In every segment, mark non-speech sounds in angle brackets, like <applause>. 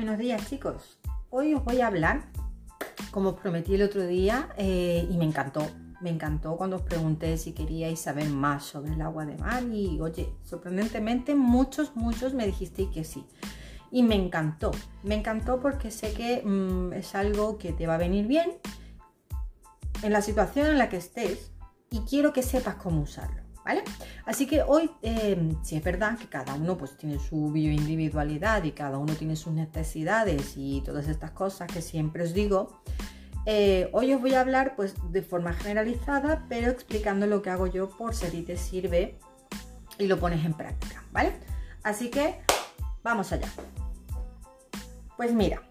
Buenos días chicos. Hoy os voy a hablar, como os prometí el otro día, eh, y me encantó. Me encantó cuando os pregunté si queríais saber más sobre el agua de mar y oye, sorprendentemente muchos, muchos me dijisteis que sí. Y me encantó, me encantó porque sé que mm, es algo que te va a venir bien en la situación en la que estés y quiero que sepas cómo usarlo. ¿Vale? Así que hoy, eh, si es verdad que cada uno pues tiene su bioindividualidad y cada uno tiene sus necesidades y todas estas cosas que siempre os digo, eh, hoy os voy a hablar pues de forma generalizada, pero explicando lo que hago yo por si a te sirve y lo pones en práctica, ¿vale? Así que vamos allá. Pues mira,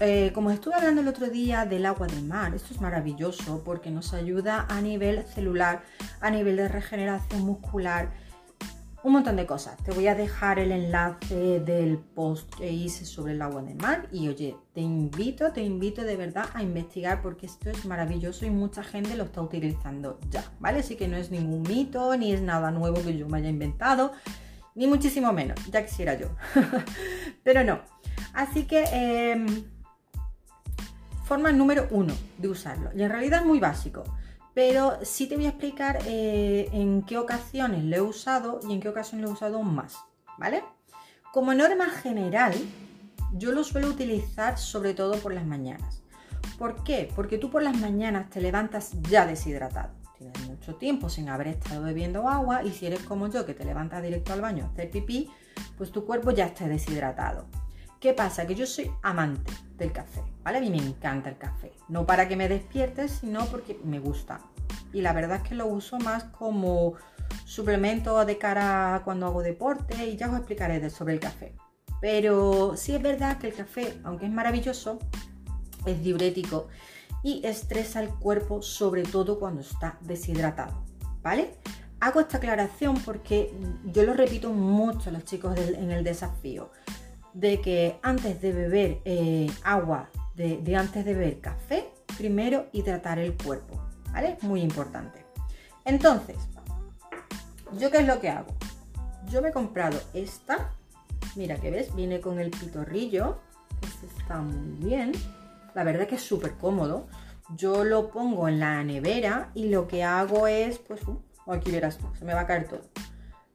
eh, como estuve hablando el otro día del agua del mar, esto es maravilloso porque nos ayuda a nivel celular, a nivel de regeneración muscular, un montón de cosas. Te voy a dejar el enlace del post que hice sobre el agua del mar y oye, te invito, te invito de verdad a investigar porque esto es maravilloso y mucha gente lo está utilizando ya, ¿vale? Así que no es ningún mito ni es nada nuevo que yo me haya inventado, ni muchísimo menos, ya quisiera yo. <laughs> Pero no. Así que... Em, forma número uno de usarlo. Y en realidad es muy básico, pero sí te voy a explicar eh, en qué ocasiones lo he usado y en qué ocasiones lo he usado más, ¿vale? Como norma general, yo lo suelo utilizar sobre todo por las mañanas. ¿Por qué? Porque tú por las mañanas te levantas ya deshidratado. Tienes mucho tiempo sin haber estado bebiendo agua y si eres como yo que te levantas directo al baño a hacer pipí, pues tu cuerpo ya está deshidratado. ¿Qué pasa? Que yo soy amante del café, ¿vale? A mí me encanta el café. No para que me despiertes, sino porque me gusta. Y la verdad es que lo uso más como suplemento de cara a cuando hago deporte y ya os explicaré sobre el café. Pero sí es verdad que el café, aunque es maravilloso, es diurético y estresa el cuerpo, sobre todo cuando está deshidratado, ¿vale? Hago esta aclaración porque yo lo repito mucho a los chicos en el desafío de que antes de beber eh, agua, de, antes de beber café, primero hidratar el cuerpo, ¿vale? Muy importante. Entonces, ¿yo qué es lo que hago? Yo me he comprado esta, mira que ves, viene con el pitorrillo, este está muy bien, la verdad que es súper cómodo. Yo lo pongo en la nevera y lo que hago es, pues, uh, aquí verás, se me va a caer todo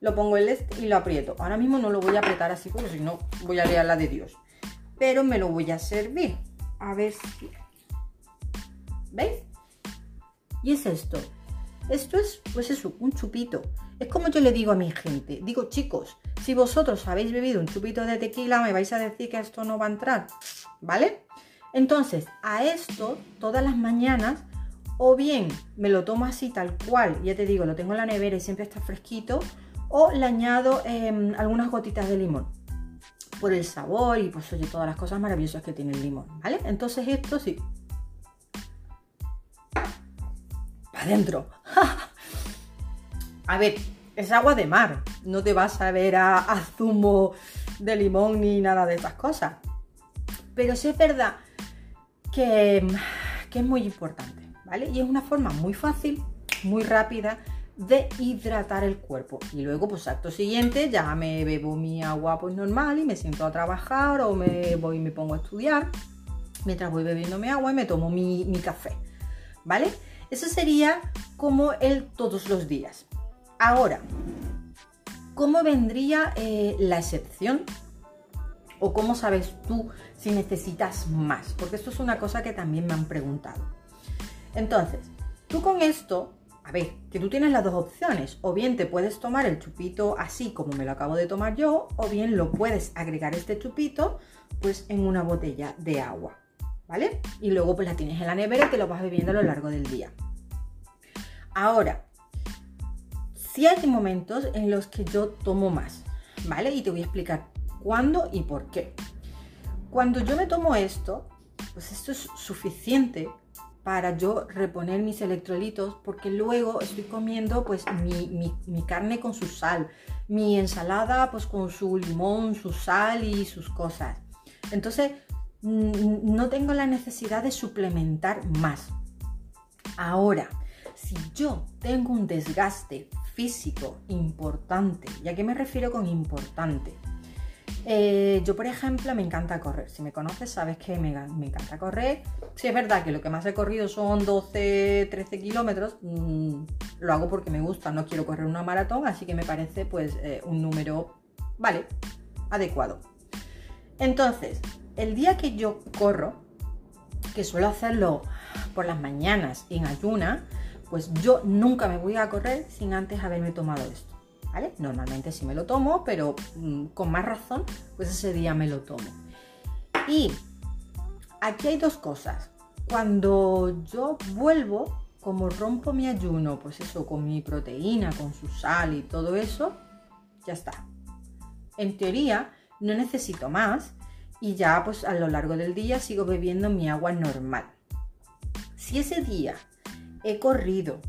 lo pongo el este y lo aprieto. Ahora mismo no lo voy a apretar así porque si no voy a liar la de Dios. Pero me lo voy a servir. A ver si... ¿Veis? Y es esto. Esto es, pues eso, un chupito. Es como yo le digo a mi gente. Digo, chicos, si vosotros habéis bebido un chupito de tequila, me vais a decir que esto no va a entrar. ¿Vale? Entonces, a esto, todas las mañanas, o bien me lo tomo así tal cual, ya te digo, lo tengo en la nevera y siempre está fresquito, o le añado em, algunas gotitas de limón por el sabor y pues oye, todas las cosas maravillosas que tiene el limón, ¿vale? Entonces esto sí. Para adentro. <laughs> a ver, es agua de mar. No te vas a ver a, zumo de limón ni nada de esas cosas. Pero sí es verdad que, que es muy importante, ¿vale? Y es una forma muy fácil, muy rápida de hidratar el cuerpo. Y luego, pues acto siguiente, ya me bebo mi agua pues normal y me siento a trabajar o me voy y me pongo a estudiar mientras voy bebiendo mi agua y me tomo mi, café. ¿Vale? Eso sería como el todos los días. Ahora, ¿cómo vendría eh, la excepción? ¿O cómo sabes tú si necesitas más? Porque esto es una cosa que también me han preguntado. Entonces, tú con esto a ver, que tú tienes las dos opciones. O bien te puedes tomar el chupito así como me lo acabo de tomar yo, o bien lo puedes agregar este chupito pues en una botella de agua, ¿vale? Y luego pues la tienes en la nevera y te lo vas bebiendo a lo largo del día. Ahora, sí hay momentos en los que yo tomo más, ¿vale? Y te voy a explicar cuándo y por qué. Cuando yo me tomo esto, pues esto es suficiente para yo reponer mis electrolitos porque luego estoy comiendo pues mi, carne con su sal, mi ensalada pues con su limón, su sal y sus cosas. Entonces no tengo la necesidad de suplementar más. Ahora, si yo tengo un desgaste físico importante, ¿y a qué me refiero con importante? Eh, yo, por ejemplo, me encanta correr. Si me conoces, sabes que me, encanta correr. Si es verdad que lo que más he corrido son 12, 13 kilómetros, mm, lo hago porque me gusta. No quiero correr una maratón, así que me parece pues eh, un número, vale, adecuado. Entonces, el día que yo corro, que suelo hacerlo por las mañanas en ayuna, pues yo nunca me voy a correr sin antes haberme tomado esto. ¿Vale? Normalmente sí me lo tomo, pero mm, con más razón, pues ese día me lo tomo. Y aquí hay dos cosas. Cuando yo vuelvo, como rompo mi ayuno, pues eso, con mi proteína, con su sal y todo eso, ya está. En teoría, no necesito más y ya pues a lo largo del día sigo bebiendo mi agua normal. Si ese día he corrido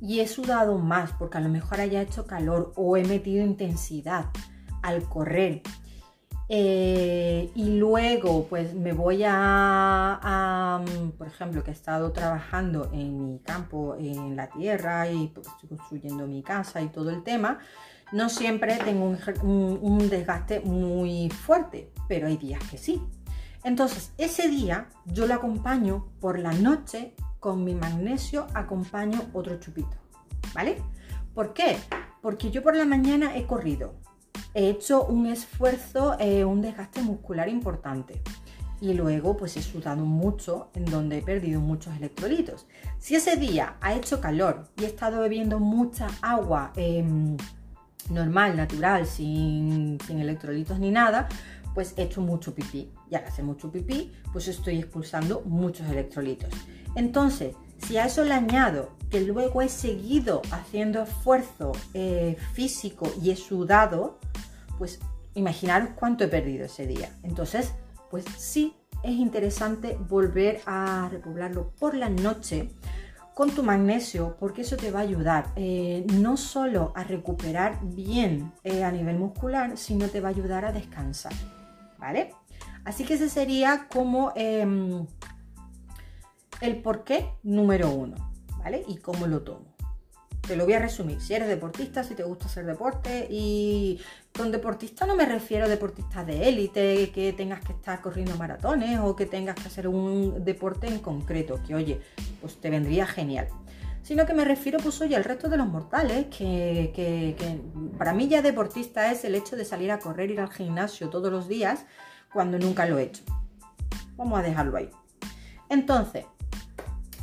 y he sudado más porque a lo mejor haya hecho calor o he metido intensidad al correr eh, y luego pues me voy a, por ejemplo, que he estado trabajando en mi campo, en la tierra y pues, estoy construyendo mi casa y todo el tema, no siempre tengo un desgaste muy fuerte, pero hay días que sí. Entonces, ese día yo lo acompaño por la noche con mi magnesio, acompaño otro chupito, ¿vale? ¿Por qué? Porque yo por la mañana he corrido, he hecho un esfuerzo, eh, un desgaste muscular importante y luego pues he sudado mucho en donde he perdido muchos electrolitos. Si ese día ha hecho calor y he estado bebiendo mucha agua em, normal, natural, sin, sin electrolitos ni nada, pues he hecho mucho pipí. Y al hacer mucho pipí, pues estoy expulsando muchos electrolitos. Entonces, si a eso le añado que luego he seguido haciendo esfuerzo eh, físico y he sudado, pues imaginaros cuánto he perdido ese día. Entonces, pues sí es interesante volver a repoblarlo por la noche con tu magnesio, porque eso te va a ayudar eh, no solo a recuperar bien eh, a nivel muscular, sino te va a ayudar a descansar. ¿vale? Así que ese sería como em, el porqué número uno, ¿vale? Y cómo lo tomo. Te lo voy a resumir. Si eres deportista, si te gusta hacer deporte, y con deportista no me refiero a deportistas de élite, que tengas que estar corriendo maratones o que tengas que hacer un deporte en concreto, que oye, pues te vendría genial sino que me refiero pues oye al resto de los mortales, que, que, para mí ya deportista es el hecho de salir a correr, ir al gimnasio todos los días, cuando nunca lo he hecho. Vamos a dejarlo ahí. Entonces,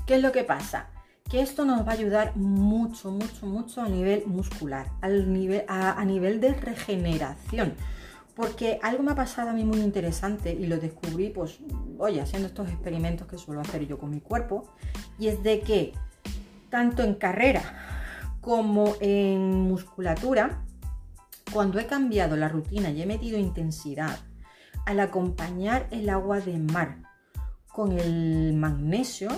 ¿qué es lo que pasa? Que esto nos va a ayudar mucho, mucho, mucho a nivel muscular, al nivel, a, nivel de regeneración. Porque algo me ha pasado a mí muy interesante y lo descubrí, pues, oye, haciendo estos experimentos que suelo hacer yo con mi cuerpo, y es de que tanto en carrera como en musculatura, cuando he cambiado la rutina y he metido intensidad, al acompañar el agua de mar con el magnesio,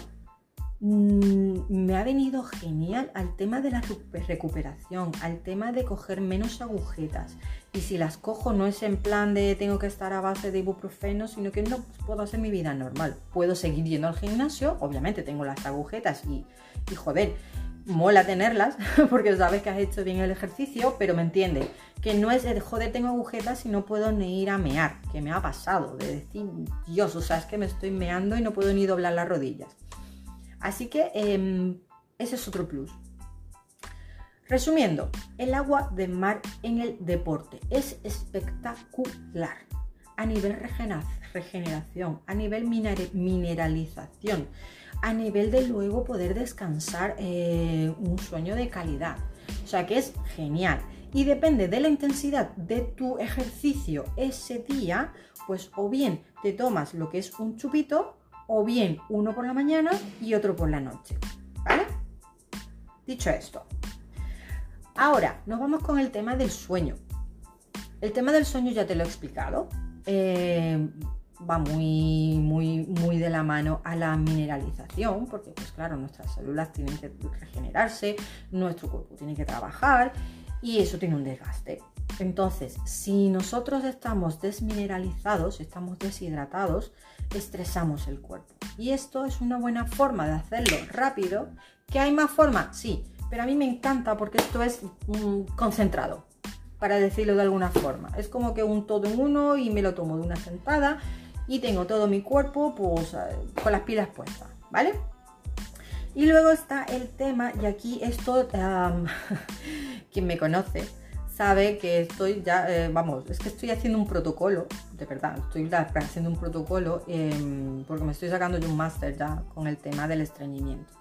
mm, me ha venido genial al tema de la recuperación, al tema de coger menos agujetas. Y si las cojo no es en plan de tengo que estar a base de ibuprofeno, sino que no puedo hacer mi vida normal. Puedo seguir yendo al gimnasio, obviamente tengo las agujetas y y joder, mola tenerlas <laughs> porque sabes que has hecho bien el ejercicio, pero me entiende que no es de joder, tengo agujetas y no puedo ni ir a mear, que me ha pasado, de decir, Dios, o sea, es que me estoy meando y no puedo ni doblar las rodillas. Así que em, ese es otro plus. Resumiendo, el agua de mar en el deporte es espectacular a nivel regeneración, a nivel mineralización a nivel de luego poder descansar eh, un sueño de calidad. O sea que es genial. Y depende de la intensidad de tu ejercicio ese día, pues o bien te tomas lo que es un chupito, o bien uno por la mañana y otro por la noche. ¿Vale? Dicho esto. Ahora, nos vamos con el tema del sueño. El tema del sueño ya te lo he explicado. Eh, va muy, muy, muy de la mano a la mineralización, porque pues claro, nuestras células tienen que regenerarse, nuestro cuerpo tiene que trabajar y eso tiene un desgaste. Entonces, si nosotros estamos desmineralizados, estamos deshidratados, estresamos el cuerpo. Y esto es una buena forma de hacerlo rápido. ¿Que hay más formas? Sí, pero a mí me encanta porque esto es mm, concentrado para decirlo de alguna forma. Es como que un todo en uno y me lo tomo de una sentada y tengo todo mi cuerpo pues eh, con las pilas puestas, ¿vale? Y luego está el tema, y aquí esto, <laughs> quien me conoce, sabe que estoy ya, eh, vamos, es que estoy haciendo un protocolo, de verdad, estoy haciendo un protocolo em, porque me estoy sacando yo un máster ya con el tema del estreñimiento.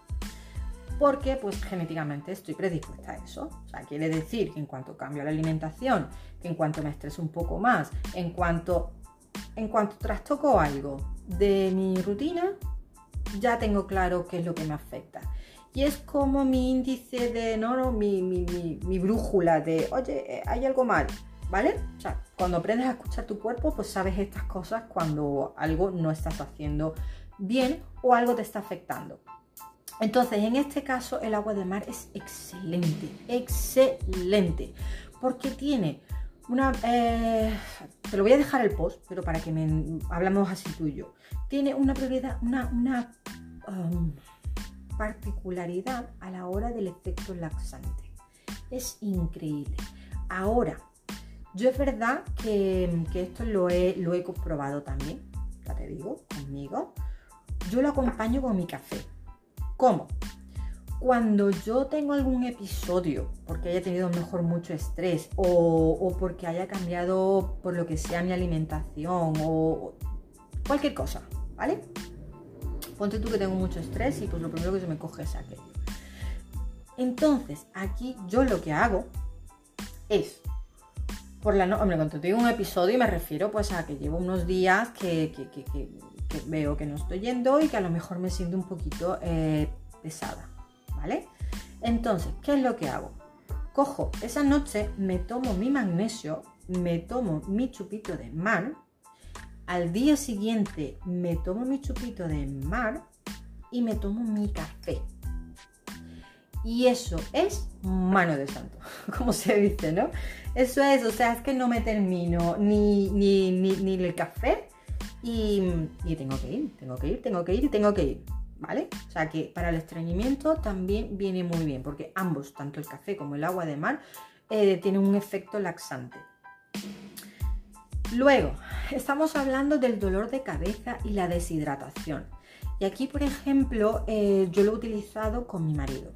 Porque pues genéticamente estoy predispuesta a eso. O sea, quiere decir que en cuanto cambio la alimentación, que en cuanto me estreso un poco más, en cuanto, en cuanto trastoco algo de mi rutina, ya tengo claro qué es lo que me afecta. Y es como mi índice de, no, no mi, mi, mi, brújula de, oye, eh, hay algo mal, ¿vale? O sea, cuando aprendes a escuchar tu cuerpo, pues sabes estas cosas cuando algo no estás haciendo bien o algo te está afectando. Entonces, en este caso, el agua de mar es excelente, excelente, porque tiene una... Eh, te lo voy a dejar el post, pero para que me hablamos así tú y yo. Tiene una prioridad, una, um, particularidad a la hora del efecto laxante. Es increíble. Ahora, yo es verdad que, esto lo he, lo he comprobado también, ya te digo, conmigo. Yo lo acompaño con mi café. ¿Cómo? Cuando yo tengo algún episodio, porque haya tenido mejor mucho estrés o, porque haya cambiado por lo que sea mi alimentación o cualquier cosa, ¿vale? Ponte tú que tengo mucho estrés y pues lo primero que se me coge es aquello. Entonces, aquí yo lo que hago es, por la noche, hombre, cuando te digo un episodio me refiero pues a que llevo unos días que, veo que no estoy yendo y que a lo mejor me siento un poquito eh, pesada, ¿vale? Entonces, ¿qué es lo que hago? Cojo esa noche, me tomo mi magnesio, me tomo mi chupito de man, al día siguiente me tomo mi chupito de mar y me tomo mi café. Y eso es mano de santo, <laughs> como se dice, ¿no? Eso es, o sea, es que no me termino ni, ni, ni, el café y, y, tengo que ir, tengo que ir, tengo que ir y tengo que ir, ¿vale? O sea que para el estreñimiento también viene muy bien, porque ambos, tanto el café como el agua de mar, eh, tienen un efecto laxante. Luego, estamos hablando del dolor de cabeza y la deshidratación. Y aquí, por ejemplo, eh, yo lo he utilizado con mi marido.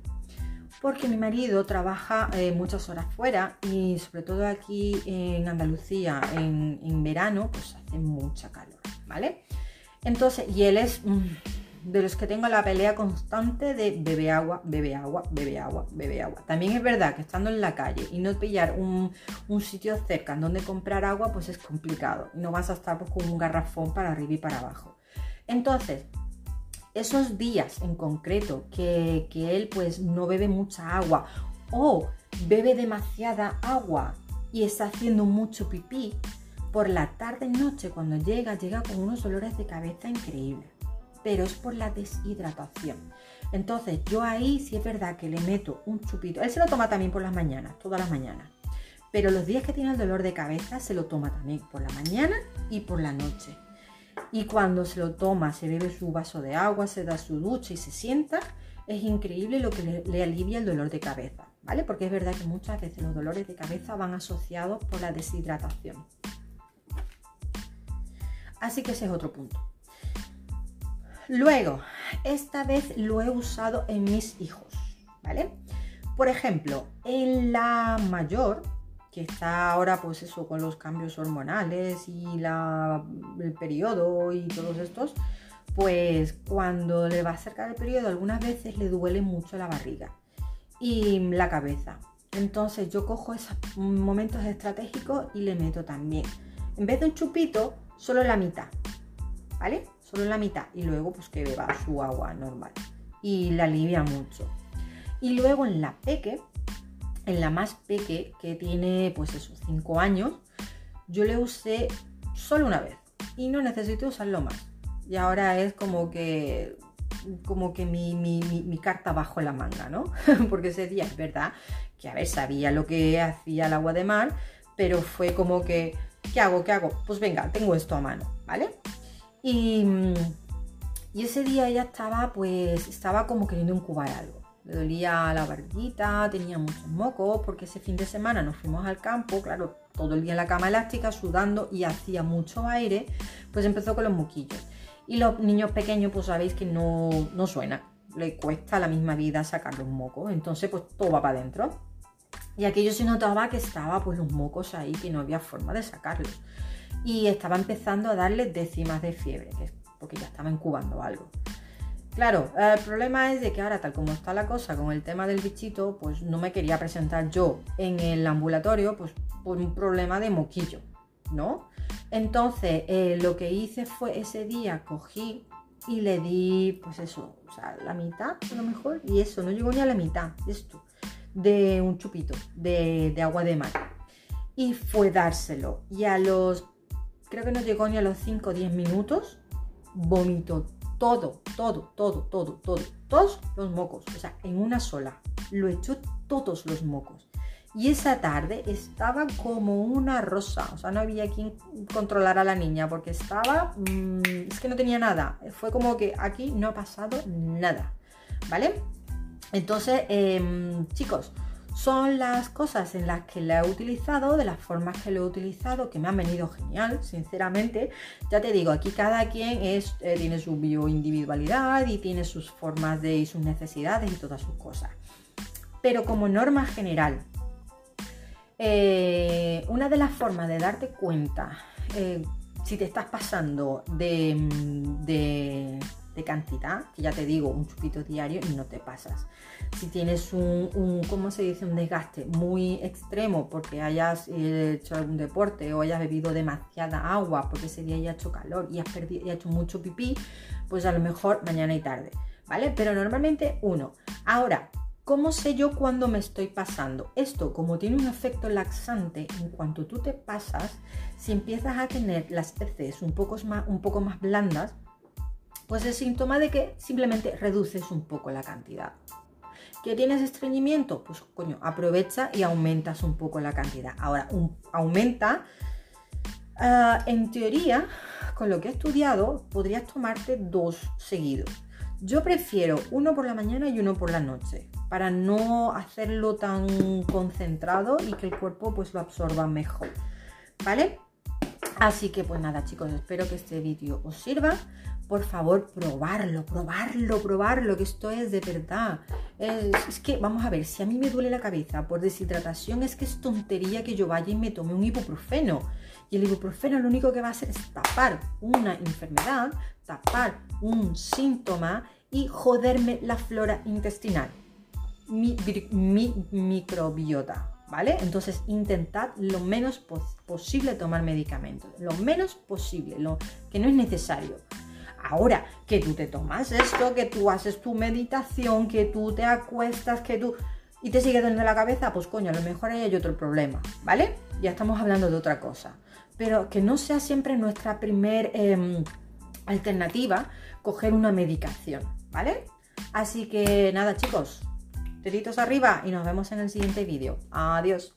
Porque mi marido trabaja eh, muchas horas fuera y sobre todo aquí en Andalucía en, verano, pues hace mucha calor, ¿vale? Entonces, y él es de los que tengo la pelea constante de bebe agua, bebe agua, bebe agua, bebe agua. También es verdad que estando en la calle y no pillar un, sitio cerca en donde comprar agua, pues es complicado. No vas a estar pues, con un garrafón para arriba y para abajo. Entonces, esos días en concreto que, que él pues no bebe mucha agua o bebe demasiada agua y está haciendo mucho pipí, por la tarde y noche cuando llega, llega con unos dolores de cabeza increíbles pero es por la deshidratación. Entonces, yo ahí sí es verdad que le meto un chupito. Él se lo toma también por las mañanas, todas las mañanas. Pero los días que tiene el dolor de cabeza se lo toma también por la mañana y por la noche. Y cuando se lo toma, se bebe su vaso de agua, se da su ducha y se sienta, es increíble lo que le, le alivia el dolor de cabeza, ¿vale? Porque es verdad que muchas veces los dolores de cabeza van asociados por la deshidratación. Así que ese es otro punto. Luego, esta vez lo he usado en mis hijos, ¿vale? Por ejemplo, en la mayor, que está ahora pues eso con los cambios hormonales y el periodo y todos estos, pues cuando le va a acercar el periodo algunas veces le duele mucho la barriga y la cabeza. Entonces yo cojo esos momentos estratégicos y le meto también. En vez de un chupito, solo la mitad, ¿vale? Solo la mitad y luego pues que beba su agua normal y la alivia mucho. Y luego en la peque, en la más peque que tiene pues esos 5 años, yo le usé solo una vez y no necesito usarlo más. Y ahora es como que como que mi, mi, carta bajo la manga, ¿no? <laughs> Porque ese día es verdad que, a ver, sabía lo que hacía el agua de mar, pero fue como que, ¿qué hago? ¿Qué hago? Pues venga, tengo esto a mano, ¿vale? Y, ese día ella estaba, pues, estaba como queriendo incubar algo. Le dolía la barbita, tenía muchos mocos, porque ese fin de semana nos fuimos al campo, claro, todo el día en la cama elástica, sudando y hacía mucho aire, pues empezó con los moquillos. Y los niños pequeños, pues sabéis que no, no suena, le cuesta la misma vida sacarle un moco, entonces pues todo va para adentro. Y aquello se notaba que estaba pues los mocos ahí, que no había forma de sacarlos. Y estaba empezando a darle décimas de fiebre, que es porque ya estaba incubando algo. Claro, el problema es de que ahora, tal como está la cosa con el tema del bichito, pues no me quería presentar yo en el ambulatorio, pues por un problema de moquillo, ¿no? Entonces, eh, lo que hice fue ese día, cogí y le di, pues eso, o sea, la mitad a lo mejor, y eso, no llegó ni a la mitad, esto, de un chupito de, de agua de mar. Y fue dárselo. Y a los, creo que no llegó ni a los 5 o 10 minutos, vomitó todo, todo, todo, todo, todo, todos los mocos, o sea, en una sola. Lo echó todos los mocos. Y esa tarde estaba como una rosa, o sea, no había quien controlara a la niña porque estaba, mm, es que no tenía nada. Fue como que aquí no ha pasado nada, ¿vale? Entonces, em, chicos, son las cosas en las que la he utilizado, de las formas que lo he utilizado, que me han venido genial, sinceramente. Ya te digo, aquí cada quien eh, tiene su bioindividualidad y tiene sus formas de y sus necesidades y todas sus cosas. Pero como norma general, eh, una de las formas de darte cuenta eh, si te estás pasando de de cantidad, que ya te digo, un chupito diario y no te pasas. Si tienes un, un ¿cómo se dice? Un desgaste muy extremo porque hayas eh, hecho algún deporte o hayas bebido demasiada agua porque ese día ya ha hecho calor y has, perdido, y has hecho mucho pipí, pues a lo mejor mañana y tarde, ¿vale? Pero normalmente uno. Ahora, ¿Cómo sé yo cuándo me estoy pasando? Esto, como tiene un efecto laxante, en cuanto tú te pasas, si empiezas a tener las heces un poco más, un poco más blandas, pues es síntoma de que simplemente reduces un poco la cantidad. ¿Que tienes estreñimiento? Pues coño, aprovecha y aumentas un poco la cantidad. Ahora, aumenta, ah, en teoría, con lo que he estudiado, podrías tomarte dos seguidos. Yo prefiero uno por la mañana y uno por la noche, para no hacerlo tan concentrado y que el cuerpo pues lo absorba mejor. ¿Vale? Así que pues nada chicos, espero que este vídeo os sirva por favor, probarlo, probarlo, probarlo, que esto es de verdad. Es, que, vamos a ver, si a mí me duele la cabeza por deshidratación, es que es tontería que yo vaya y me tome un ibuprofeno. Y el ibuprofeno lo único que va a hacer es tapar una enfermedad, tapar un síntoma y joderme la flora intestinal, mi, microbiota. ¿Vale? Entonces intentad lo menos posible tomar medicamentos, lo menos posible, lo que no es necesario. Ahora, que tú te tomas esto, que tú haces tu meditación, que tú te acuestas, que tú... y te sigue dando la cabeza, pues coño, a lo mejor ahí hay otro problema, ¿vale? Ya estamos hablando de otra cosa. Pero que no sea siempre nuestra primer em, alternativa coger una medicación, ¿vale? Así que nada, chicos, deditos arriba y nos vemos en el siguiente vídeo. Adiós.